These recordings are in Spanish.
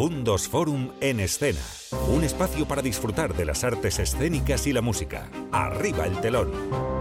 Fundos Forum en escena. Un espacio para disfrutar de las artes escénicas y la música. Arriba el telón.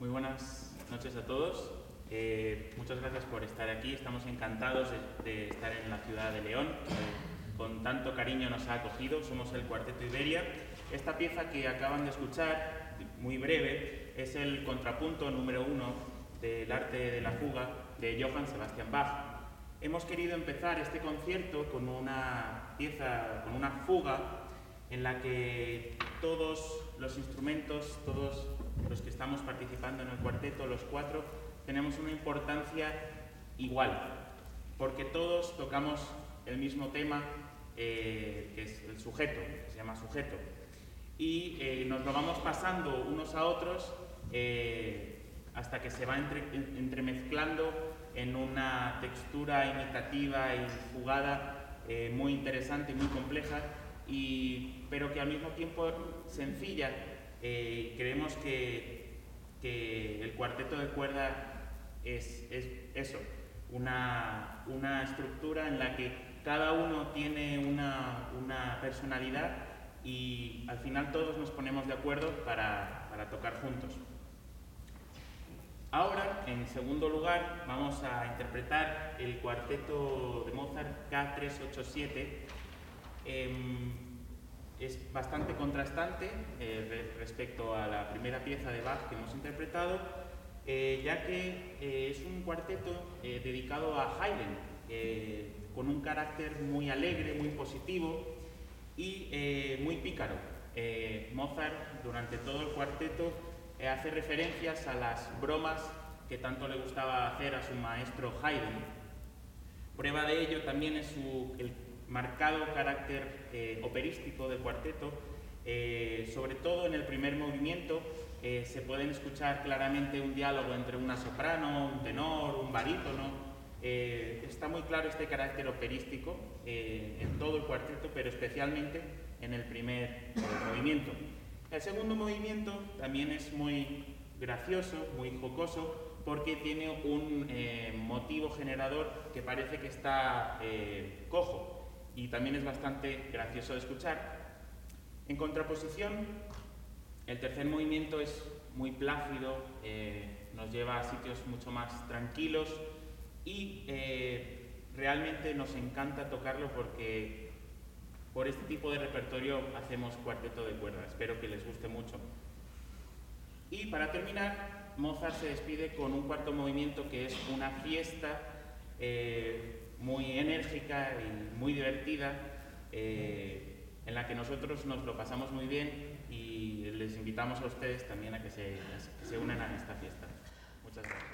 Muy buenas noches a todos. Eh, muchas gracias por estar aquí. Estamos encantados de, estar en la ciudad de León. con tanto cariño nos ha acogido. Somos el Cuarteto Iberia. Esta pieza que acaban de escuchar, muy breve, es el contrapunto número uno del arte de la fuga de Johann Sebastian Bach. Hemos querido empezar este concierto con una pieza, con una fuga en la que todos los instrumentos, todos los que estamos participando en el cuarteto, los cuatro, tenemos una importancia igual, porque todos tocamos el mismo tema, eh, que es el sujeto, que se llama sujeto, y eh, nos lo vamos pasando unos a otros eh, hasta que se va entremezclando en una textura imitativa y jugada muy interesante muy compleja, y, pero que al mismo tiempo sencilla eh, creemos que, el cuarteto de cuerda es, eso, una, estructura en la que cada uno tiene una, personalidad y al final todos nos ponemos de acuerdo para, tocar juntos. Ahora, en segundo lugar, vamos a interpretar el cuarteto de Mozart K387 es bastante contrastante eh, respecto a la primera pieza de Bach que hemos interpretado, eh, ya que eh, es un cuarteto dedicado a Haydn, con un carácter muy alegre, muy positivo y eh, muy pícaro. Eh, Mozart durante todo el cuarteto eh, hace referencias a las bromas que tanto le gustaba hacer a su maestro Haydn. Prueba de ello también es su, el marcado carácter operístico del cuarteto, sobre todo en el primer movimiento se pueden escuchar claramente un diálogo entre una soprano, un tenor, un barítono, eh, está muy claro este carácter operístico eh, en todo el cuarteto, pero especialmente en el primer eh, movimiento. El segundo movimiento también es muy gracioso, muy jocoso, porque tiene un motivo generador que parece que está cojo y también es bastante gracioso de escuchar. En contraposición, el tercer movimiento es muy plácido, nos lleva a sitios mucho más tranquilos, y eh, realmente nos encanta tocarlo porque por este tipo de repertorio hacemos cuarteto de cuerdas. Espero que les guste mucho. Y para terminar, Mozart se despide con un cuarto movimiento que es una fiesta eh, muy enérgica y muy divertida, eh, en la que nosotros nos lo pasamos muy bien y les invitamos a ustedes también a que se, que se unan a esta fiesta. Muchas gracias.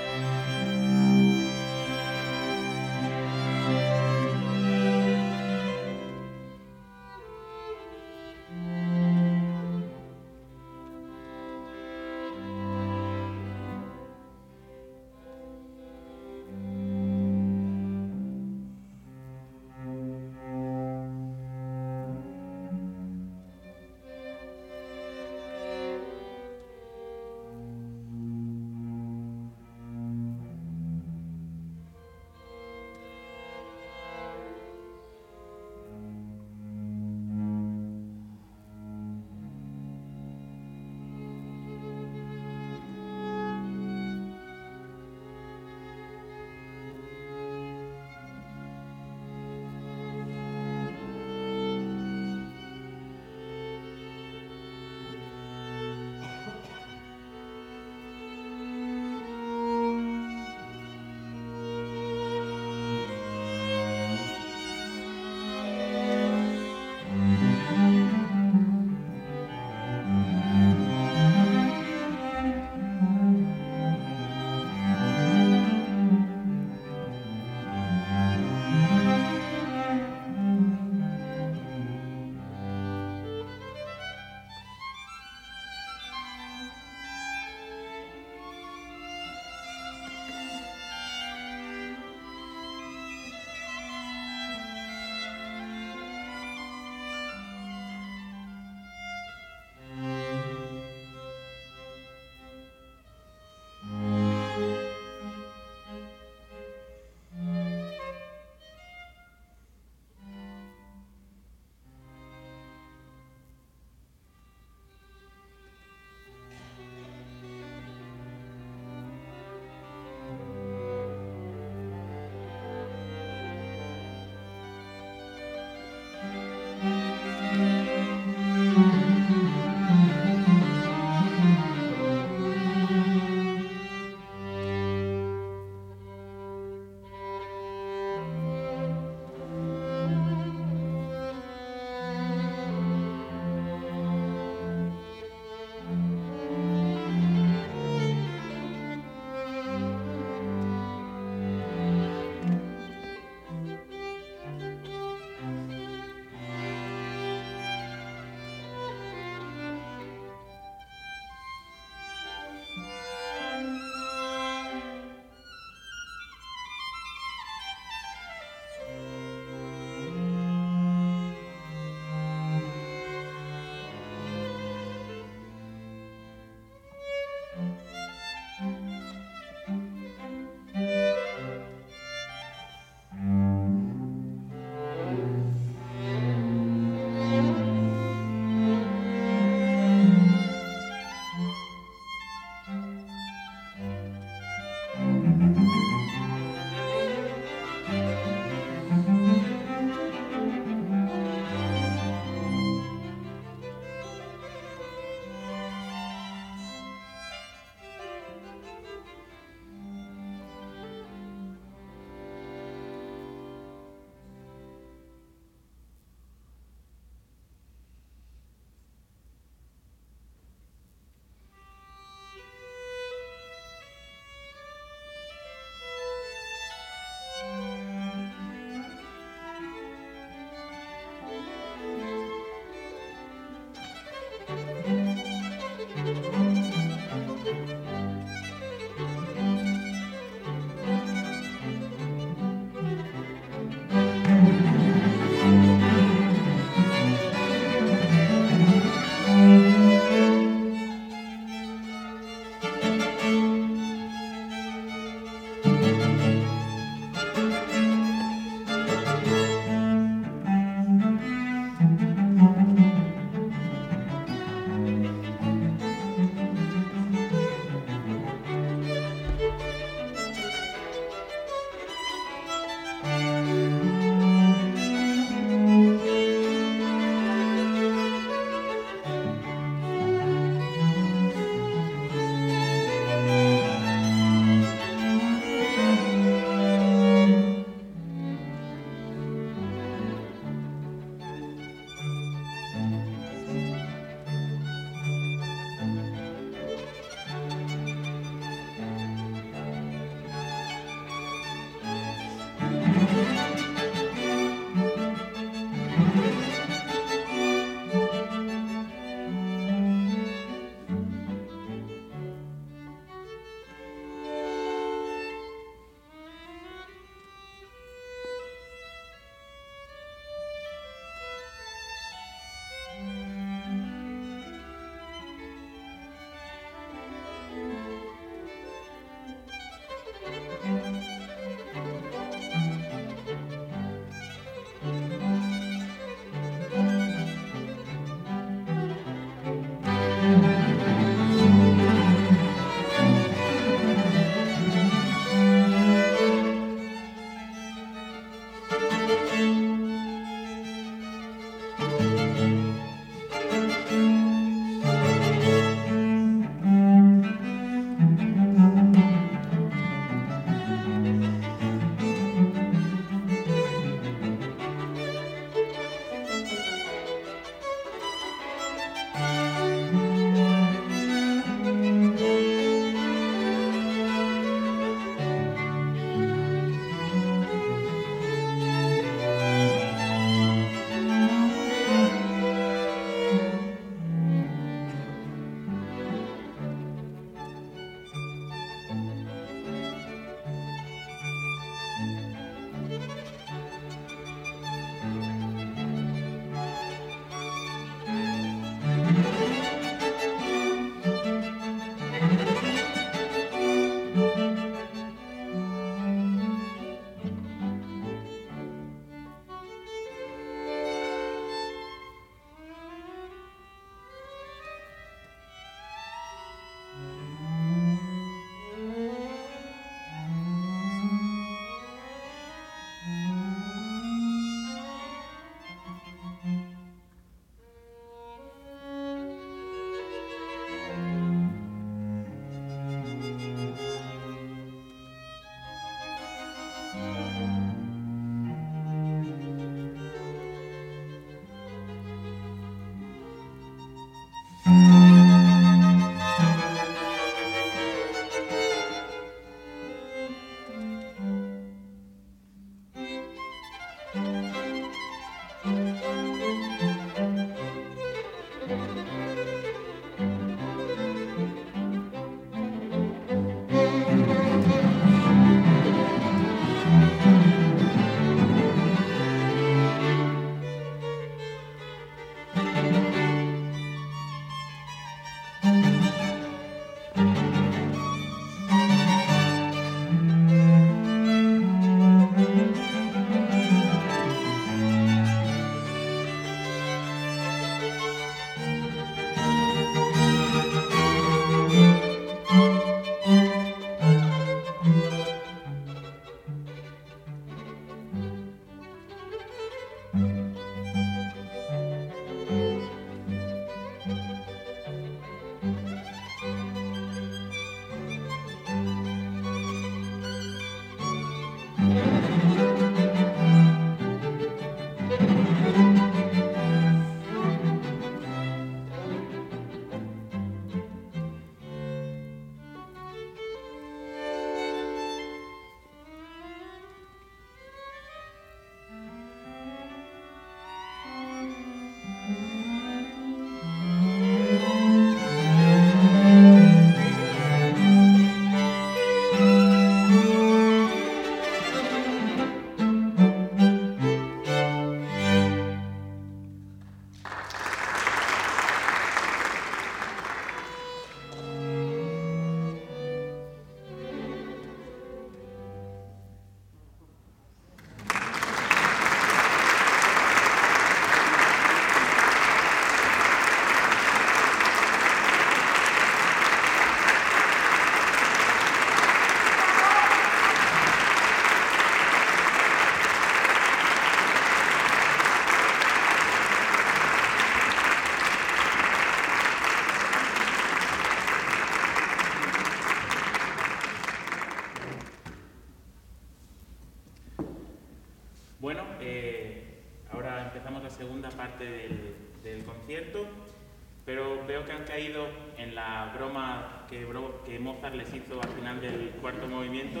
La broma que, que Mozart les hizo al final del cuarto movimiento.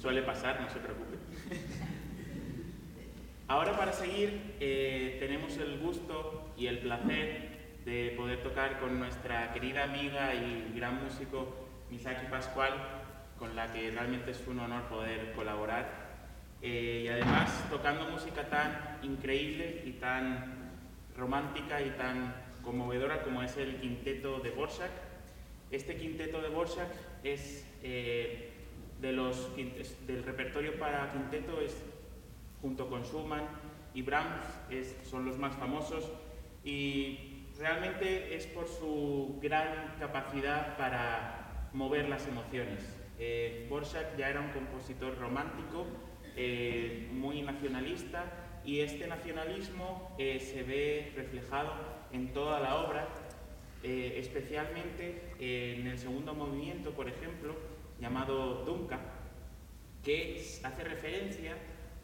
Suele pasar, no se preocupe. Ahora para seguir eh, tenemos el gusto y el placer de poder tocar con nuestra querida amiga y gran músico Misaki Pascual, con la que realmente es un honor poder colaborar. Eh, y además tocando música tan increíble y tan romántica y tan conmovedora como es el quinteto de Borsak. Este quinteto de Borsak es eh, de los, del repertorio para quinteto es junto con Schumann y Brahms son los más famosos y realmente es por su gran capacidad para mover las emociones. Eh, Borsak ya era un compositor romántico, eh, muy nacionalista, y este nacionalismo eh, se ve reflejado en toda la obra, eh, especialmente en el segundo movimiento, por ejemplo, llamado Dunca, que hace referencia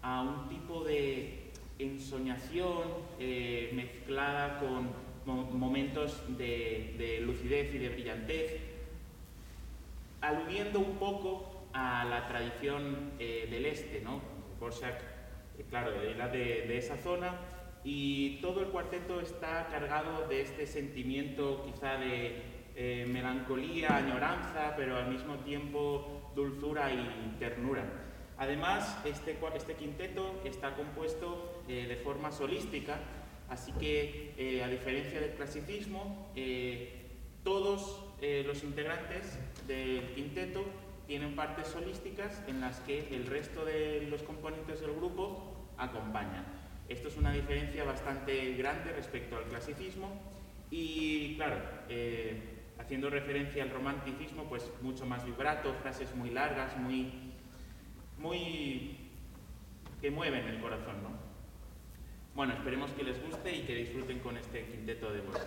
a un tipo de ensoñación eh, mezclada con momentos de, lucidez y de brillantez, aludiendo un poco a la tradición eh, del este, ¿no? Borsak, eh, claro, era de, de, esa zona y todo el cuarteto está cargado de este sentimiento quizá de melancolía, añoranza, pero al mismo tiempo dulzura y ternura. Además, este, este quinteto está compuesto eh, de forma solística, así que, eh, a diferencia del clasicismo, eh, todos los integrantes del quinteto tienen partes solísticas en las que el resto de los componentes del grupo acompañan. Esto es una diferencia bastante grande respecto al clasicismo y, claro, haciendo referencia al romanticismo, pues mucho más vibrato, frases muy largas, muy muy que mueven el corazón, ¿no? Bueno, esperemos que les guste y que disfruten con este quinteto de voces.